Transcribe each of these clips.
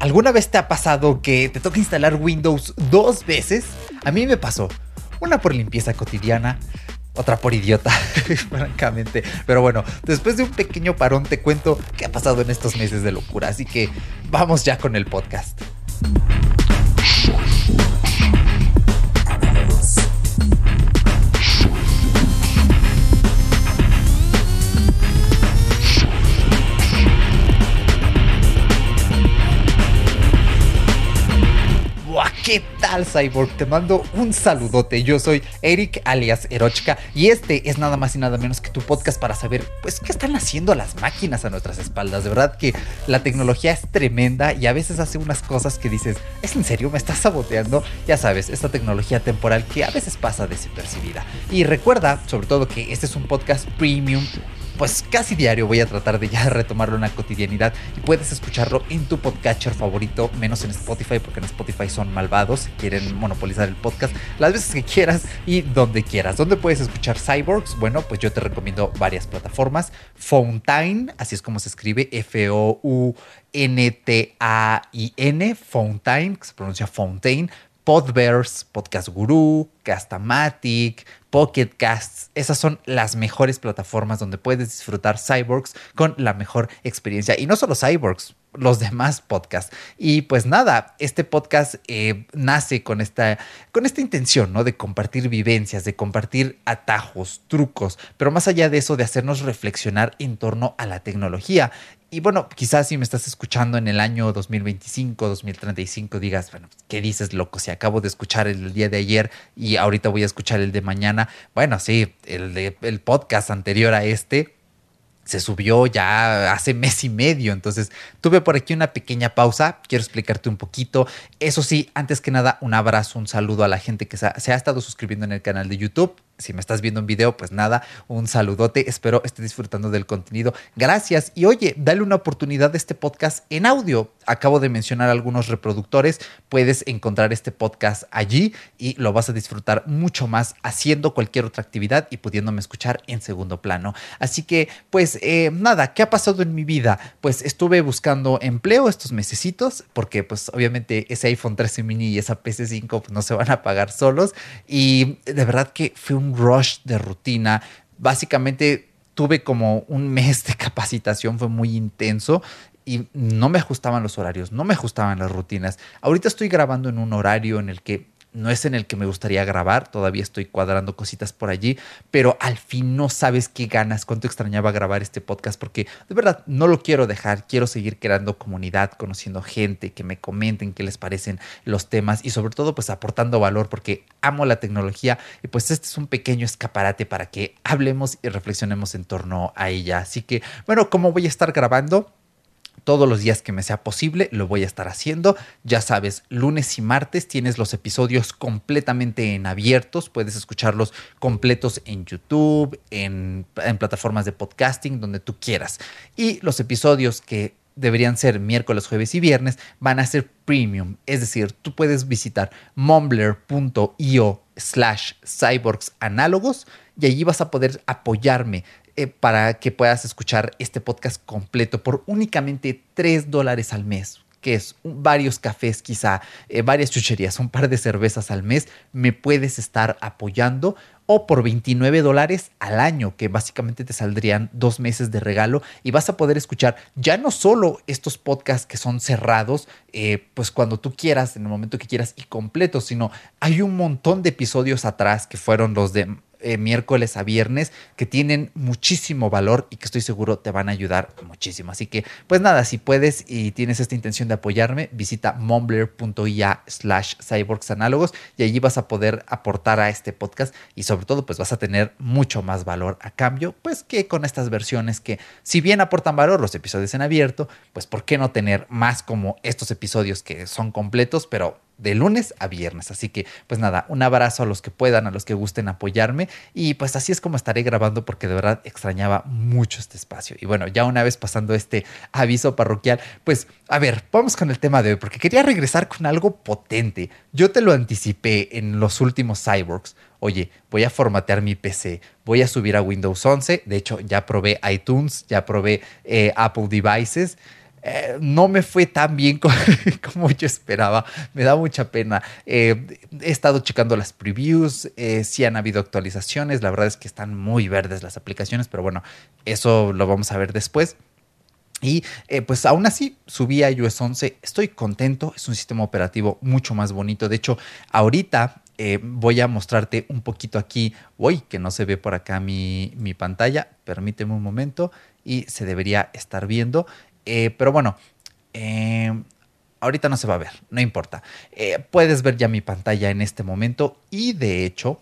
¿Alguna vez te ha pasado que te toca instalar Windows dos veces? A mí me pasó. Una por limpieza cotidiana, otra por idiota, francamente. Pero bueno, después de un pequeño parón te cuento qué ha pasado en estos meses de locura. Así que vamos ya con el podcast. ¿Qué tal, Cyborg? Te mando un saludote. Yo soy Eric alias Erochka y este es nada más y nada menos que tu podcast para saber, pues, qué están haciendo las máquinas a nuestras espaldas. De verdad que la tecnología es tremenda y a veces hace unas cosas que dices, ¿es en serio? ¿Me estás saboteando? Ya sabes, esta tecnología temporal que a veces pasa desapercibida. Y recuerda, sobre todo, que este es un podcast premium pues casi diario voy a tratar de ya retomarlo en la cotidianidad y puedes escucharlo en tu podcatcher favorito, menos en Spotify, porque en Spotify son malvados, quieren monopolizar el podcast las veces que quieras y donde quieras. ¿Dónde puedes escuchar Cyborgs? Bueno, pues yo te recomiendo varias plataformas. Fountain, así es como se escribe, F-O-U-N-T-A-I-N, Fountain, que se pronuncia Fountain. Podverse, Podcast Guru, Castamatic, Pocket Casts. Esas son las mejores plataformas donde puedes disfrutar Cyborgs con la mejor experiencia. Y no solo Cyborgs, los demás podcasts. Y pues nada, este podcast eh, nace con esta, con esta intención, ¿no? De compartir vivencias, de compartir atajos, trucos, pero más allá de eso, de hacernos reflexionar en torno a la tecnología. Y bueno, quizás si me estás escuchando en el año 2025, 2035, digas, bueno, ¿qué dices, loco? Si acabo de escuchar el día de ayer y ahorita voy a escuchar el de mañana. Bueno, sí, el, de, el podcast anterior a este se subió ya hace mes y medio. Entonces tuve por aquí una pequeña pausa. Quiero explicarte un poquito. Eso sí, antes que nada, un abrazo, un saludo a la gente que se ha, estado suscribiendo en el canal de YouTube si me estás viendo en video, pues nada, un saludote. Espero estés disfrutando del contenido. Gracias. Y oye, dale una oportunidad de este podcast en audio. Acabo de mencionar algunos reproductores. Puedes encontrar este podcast allí y lo vas a disfrutar mucho más haciendo cualquier otra actividad y pudiéndome escuchar en segundo plano. Así que, pues eh, nada, ¿qué ha pasado en mi vida? Pues estuve buscando empleo estos mesecitos porque pues obviamente ese iPhone 13 mini y esa PC5 pues, no se van a pagar solos. Y de verdad que fue un rush de rutina. Básicamente tuve como un mes de capacitación, fue muy intenso y no me ajustaban los horarios, no me ajustaban las rutinas. Ahorita estoy grabando en un horario en el que no es en el que me gustaría grabar, todavía estoy cuadrando cositas por allí, pero al fin no sabes qué ganas, cuánto extrañaba grabar este podcast, porque de verdad no lo quiero dejar, quiero seguir creando comunidad, conociendo gente, que me comenten qué les parecen los temas y sobre todo pues aportando valor, porque amo la tecnología y pues este es un pequeño escaparate para que hablemos y reflexionemos en torno a ella. Así que bueno, ¿cómo voy a estar grabando? Todos los días que me sea posible lo voy a estar haciendo. Ya sabes, lunes y martes tienes los episodios completamente en abiertos, puedes escucharlos completos en YouTube, en, plataformas de podcasting, donde tú quieras. Y los episodios que deberían ser miércoles, jueves y viernes, van a ser premium. Es decir, tú puedes visitar mumbler.io slash cyborgs análogos y allí vas a poder apoyarme eh, para que puedas escuchar este podcast completo por únicamente 3 dólares al mes que es varios cafés quizá, eh, varias chucherías, un par de cervezas al mes, me puedes estar apoyando o por 29 dólares al año, que básicamente te saldrían dos meses de regalo y vas a poder escuchar ya no solo estos podcasts que son cerrados, eh, pues cuando tú quieras, en el momento que quieras y completos, sino hay un montón de episodios atrás que fueron los de eh, miércoles a viernes que tienen muchísimo valor y que estoy seguro te van a ayudar muchísimo. Así que, pues nada, si puedes y tienes esta intención de apoyarme, visita mumbler.ia slash cyborgs análogos y allí vas a poder aportar a este podcast y sobre todo pues vas a tener mucho más valor a cambio, pues que con estas versiones que si bien aportan valor los episodios en abierto, pues por qué no tener más como estos episodios que son completos, pero de lunes a viernes. Así que, pues nada, un abrazo a los que puedan, a los que gusten apoyarme. Y pues así es como estaré grabando porque de verdad extrañaba mucho este espacio. Y bueno, ya una vez pasando este aviso parroquial, pues a ver, vamos con el tema de hoy, porque quería regresar con algo potente. Yo te lo anticipé en los últimos cyborgs. Oye, voy a formatear mi PC, voy a subir a Windows 11. De hecho, ya probé iTunes, ya probé eh, Apple Devices. Eh, no me fue tan bien como, yo esperaba. Me da mucha pena. Eh, he estado checando las previews. Eh, sí han habido actualizaciones. La verdad es que están muy verdes las aplicaciones, pero bueno, eso lo vamos a ver después. Y pues aún así subí a iOS 11. Estoy contento. Es un sistema operativo mucho más bonito. De hecho, ahorita voy a mostrarte un poquito aquí. Uy, que no se ve por acá mi, mi pantalla. Permíteme un momento y se debería estar viendo. Eh, pero bueno, eh, ahorita no se va a ver, no importa. Eh, puedes ver ya mi pantalla en este momento y de hecho,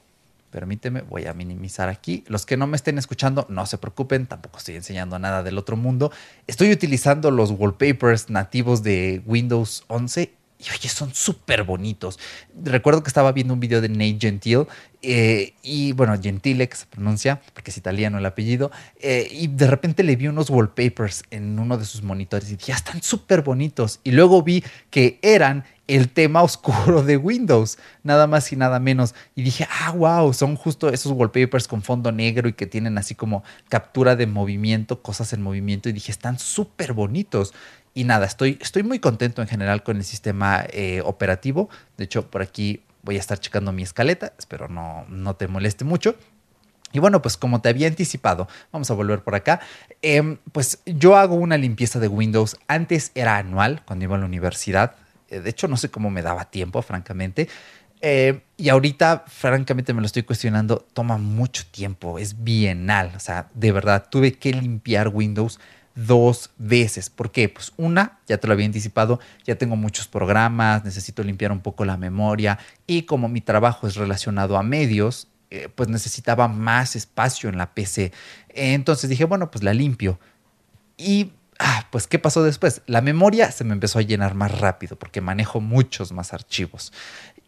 permíteme, voy a minimizar aquí. Los que no me estén escuchando, no se preocupen, tampoco estoy enseñando nada del otro mundo. Estoy utilizando los wallpapers nativos de Windows 11 y oye, son súper bonitos. Recuerdo que estaba viendo un video de Nate Gentile, eh, y bueno, Gentile que se pronuncia, porque es italiano el apellido, eh, y de repente le vi unos wallpapers en uno de sus monitores y dije, ya están súper bonitos. Y luego vi que eran el tema oscuro de Windows, nada más y nada menos. Y dije, ah, wow, son justo esos wallpapers con fondo negro y que tienen así como captura de movimiento, cosas en movimiento. Y dije, están súper bonitos. Y nada, estoy, estoy muy contento en general con el sistema eh, operativo. De hecho, por aquí voy a estar checando mi escaleta. Espero no, no te moleste mucho. Y bueno, pues como te había anticipado, vamos a volver por acá. Em, pues yo hago una limpieza de Windows. Antes era anual cuando iba a la universidad. Eh, de hecho, no sé cómo me daba tiempo, francamente. Eh, y ahorita, francamente, me lo estoy cuestionando. Toma mucho tiempo. Es bienal. O sea, de verdad, tuve que limpiar Windows dos veces. ¿Por qué? Pues una, ya te lo había anticipado, ya tengo muchos programas, necesito limpiar un poco la memoria y como mi trabajo es relacionado a medios, eh, pues necesitaba más espacio en la PC. Entonces dije, bueno, pues la limpio. Y ah, pues, ¿qué pasó después? La memoria se me empezó a llenar más rápido porque manejo muchos más archivos.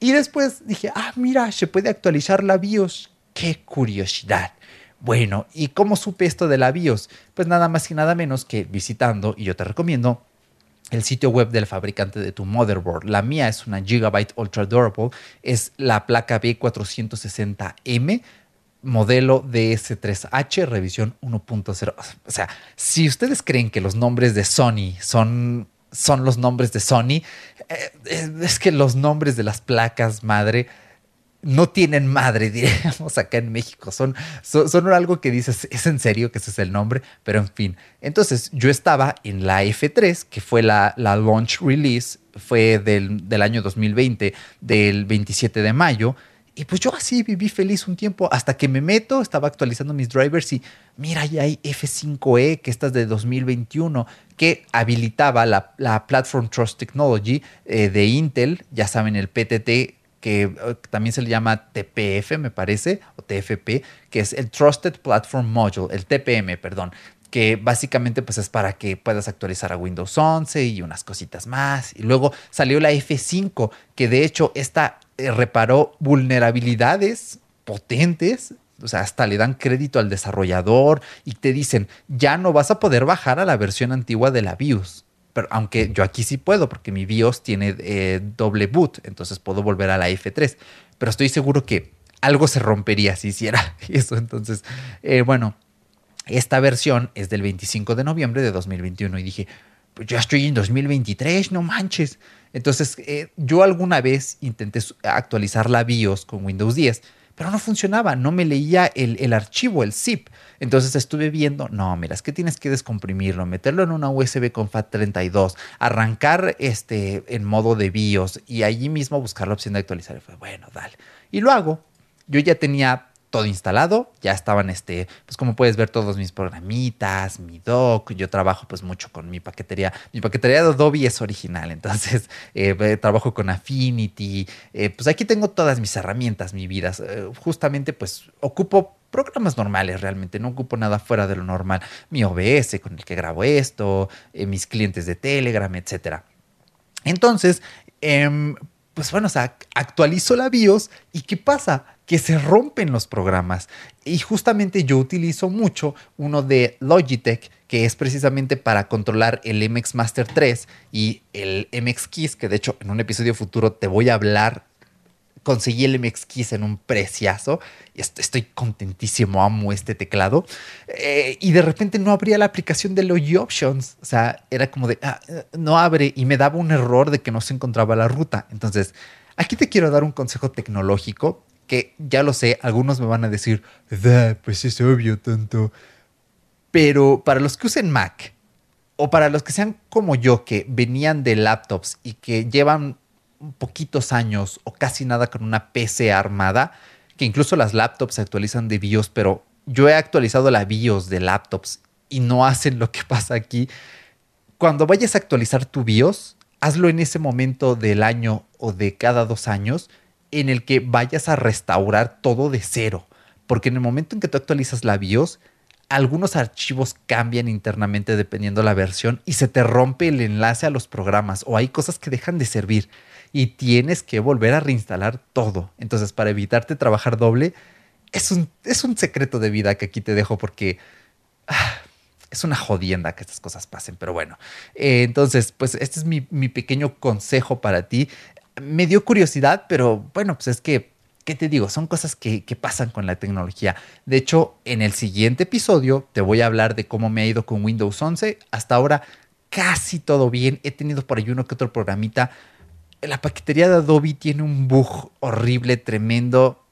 Y después dije, ah, mira, se puede actualizar la BIOS. ¡Qué curiosidad! Bueno, ¿y cómo supe esto de la BIOS? Pues nada más y nada menos que visitando, y yo te recomiendo, el sitio web del fabricante de tu motherboard. La mía es una Gigabyte Ultra Durable, es la placa B460M, modelo DS3H, revisión 1.0. O sea, si ustedes creen que los nombres de Sony son, son los nombres de Sony, eh, es que los nombres de las placas madre no tienen madre, diríamos acá en México. Son, algo que dices, es en serio que ese es el nombre, pero en fin. Entonces yo estaba en la F3, que fue la, la launch release, fue del, del, año 2020, del 27 de mayo. Y pues yo así viví feliz un tiempo hasta que me meto, estaba actualizando mis drivers y mira, ya hay F5E, que esta es de 2021, que habilitaba la, la Platform Trust Technology eh, de Intel, ya saben, el PTT que eh, también se le llama TPF, me parece, o TFP, que es el Trusted Platform Module, el TPM, perdón, que básicamente pues es para que puedas actualizar a Windows 11 y unas cositas más. Y luego salió la F5, que de hecho esta eh, reparó vulnerabilidades potentes o sea, hasta le dan crédito al desarrollador y te dicen, ya no vas a poder bajar a la versión antigua de la BIOS aunque yo aquí sí puedo porque mi BIOS tiene eh, doble boot, entonces puedo volver a la F3, pero estoy seguro que algo se rompería si hiciera eso. Entonces, eh, bueno, esta versión es del 25 de noviembre de 2021 y dije, pues ya estoy en 2023, no manches. Entonces, eh, yo alguna vez intenté actualizar la BIOS con Windows 10 pero no funcionaba, no me leía el, archivo, el zip. Entonces estuve viendo, no, mira, es que tienes que descomprimirlo, meterlo en una USB con FAT32, arrancar este en modo de BIOS y allí mismo buscar la opción de actualizar. Y fue, bueno, dale. Y lo hago. Yo ya tenía todo instalado, ya estaban, este, pues como puedes ver todos mis programitas, mi doc, yo trabajo pues mucho con mi paquetería, mi paquetería de Adobe es original, entonces eh, trabajo con Affinity, eh, pues aquí tengo todas mis herramientas, mi vida, eh, justamente pues ocupo programas normales realmente, no ocupo nada fuera de lo normal, mi OBS con el que grabo esto, mis clientes de Telegram, etcétera. Entonces, em, pues bueno, o sea, actualizo la BIOS y ¿qué pasa? Que se rompen los programas. Y justamente yo utilizo mucho uno de Logitech, que es precisamente para controlar el MX Master 3 y el MX Keys, que de hecho en un episodio futuro te voy a hablar conseguí el MX Keys en un preciazo. Estoy contentísimo, amo este teclado. Eh, y de repente no abría la aplicación de Logi Options. O sea, era como de, ah, no abre y me daba un error de que no se encontraba la ruta. Entonces, aquí te quiero dar un consejo tecnológico que ya lo sé, algunos me van a decir, pues es obvio, tonto. Pero para los que usen Mac, o para los que sean como yo, que venían de laptops y que llevan poquitos años o casi nada con una PC armada, que incluso las laptops se actualizan de BIOS, pero yo he actualizado la BIOS de laptops y no hacen lo que pasa aquí. Cuando vayas a actualizar tu BIOS, hazlo en ese momento del año o de cada dos años en el que vayas a restaurar todo de cero. Porque en el momento en que tú actualizas la BIOS, algunos archivos cambian internamente dependiendo la versión y se te rompe el enlace a los programas o hay cosas que dejan de servir y tienes que volver a reinstalar todo. Entonces, para evitarte trabajar doble, es un, es un secreto de vida que aquí te dejo porque ah, es una jodienda que estas cosas pasen. Pero bueno, eh, entonces, pues este es mi, pequeño consejo para ti. Me dio curiosidad, pero bueno, pues es que ¿qué te digo? Son cosas que, pasan con la tecnología. De hecho, en el siguiente episodio te voy a hablar de cómo me ha ido con Windows 11. Hasta ahora casi todo bien. He tenido por ahí uno que otro programita la paquetería de Adobe tiene un bug horrible, tremendo.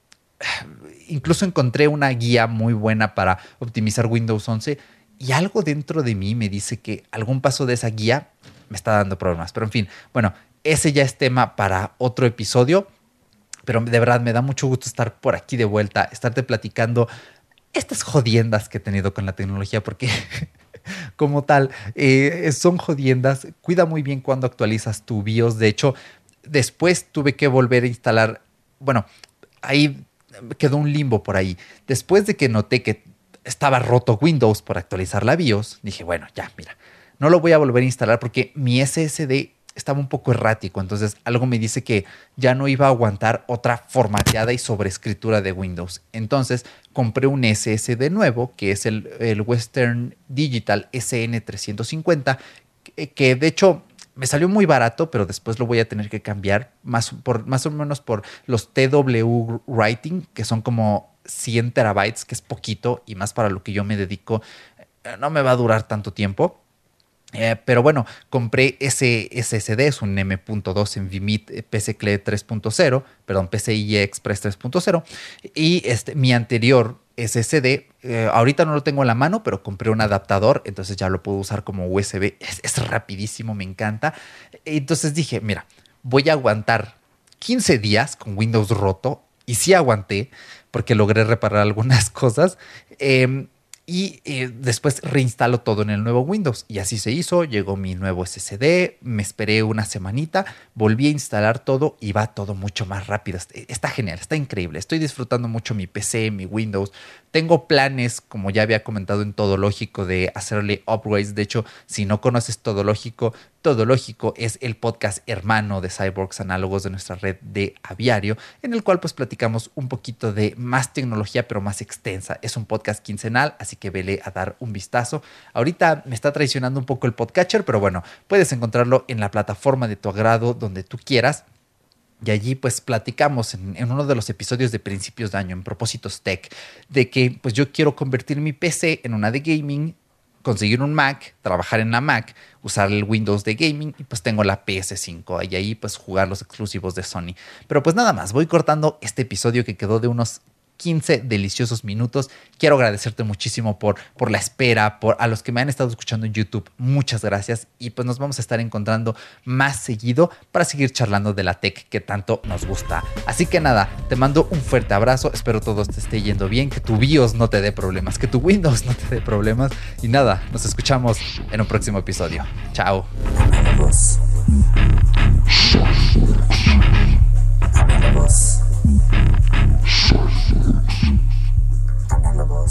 Incluso encontré una guía muy buena para optimizar Windows 11 y algo dentro de mí me dice que algún paso de esa guía me está dando problemas. Pero en fin, bueno, ese ya es tema para otro episodio. Pero de verdad me da mucho gusto estar por aquí de vuelta, estarte platicando estas jodiendas que he tenido con la tecnología, porque como tal, eh, son jodiendas. Cuida muy bien cuando actualizas tu BIOS. De hecho, Después tuve que volver a instalar, bueno, ahí quedó un limbo por ahí. Después de que noté que estaba roto Windows por actualizar la BIOS, dije, bueno, ya, mira, no lo voy a volver a instalar porque mi SSD estaba un poco errático, entonces algo me dice que ya no iba a aguantar otra formateada y sobreescritura de Windows. Entonces compré un SSD nuevo, que es el, Western Digital SN350, que de hecho me salió muy barato, pero después lo voy a tener que cambiar más, por, más o menos por los TW Writing, que son como 100 terabytes, que es poquito y más para lo que yo me dedico, eh, no me va a durar tanto tiempo. Eh, pero bueno, compré ese SSD, es un M.2 en VMIT PCIe 3.0, perdón, PCIe Express 3.0, y este, mi anterior SSD. Eh, ahorita no lo tengo en la mano, pero compré un adaptador, entonces ya lo puedo usar como USB. Es, rapidísimo, me encanta. Entonces dije, mira, voy a aguantar 15 días con Windows roto. Y sí aguanté, porque logré reparar algunas cosas. Em, y eh, después reinstalo todo en el nuevo Windows. Y así se hizo, llegó mi nuevo SSD, me esperé una semanita, volví a instalar todo y va todo mucho más rápido. Está genial, está increíble. Estoy disfrutando mucho mi PC, mi Windows. Tengo planes, como ya había comentado en Todo Lógico, de hacerle upgrades. De hecho, si no conoces Todo Lógico, Todo Lógico es el podcast hermano de Cyborgs Análogos de nuestra red de Aviario, en el cual pues platicamos un poquito de más tecnología, pero más extensa. Es un podcast quincenal, así que vele a dar un vistazo. Ahorita me está traicionando un poco el podcatcher, pero bueno, puedes encontrarlo en la plataforma de tu agrado, donde tú quieras. Y allí pues platicamos en, uno de los episodios de principios de año, en Propósitos Tech, de que pues yo quiero convertir mi PC en una de gaming, conseguir un Mac, trabajar en la Mac, usar el Windows de gaming y pues tengo la PS5 y ahí pues jugar los exclusivos de Sony. Pero pues nada más, voy cortando este episodio que quedó de unos 15 deliciosos minutos. Quiero agradecerte muchísimo por, por la espera, por a los que me han estado escuchando en YouTube. Muchas gracias y pues nos vamos a estar encontrando más seguido para seguir charlando de la tech que tanto nos gusta. Así que nada, te mando un fuerte abrazo. Espero todo te esté yendo bien, que tu BIOS no te dé problemas, que tu Windows no te dé problemas y nada, nos escuchamos en un próximo episodio. Chao. available.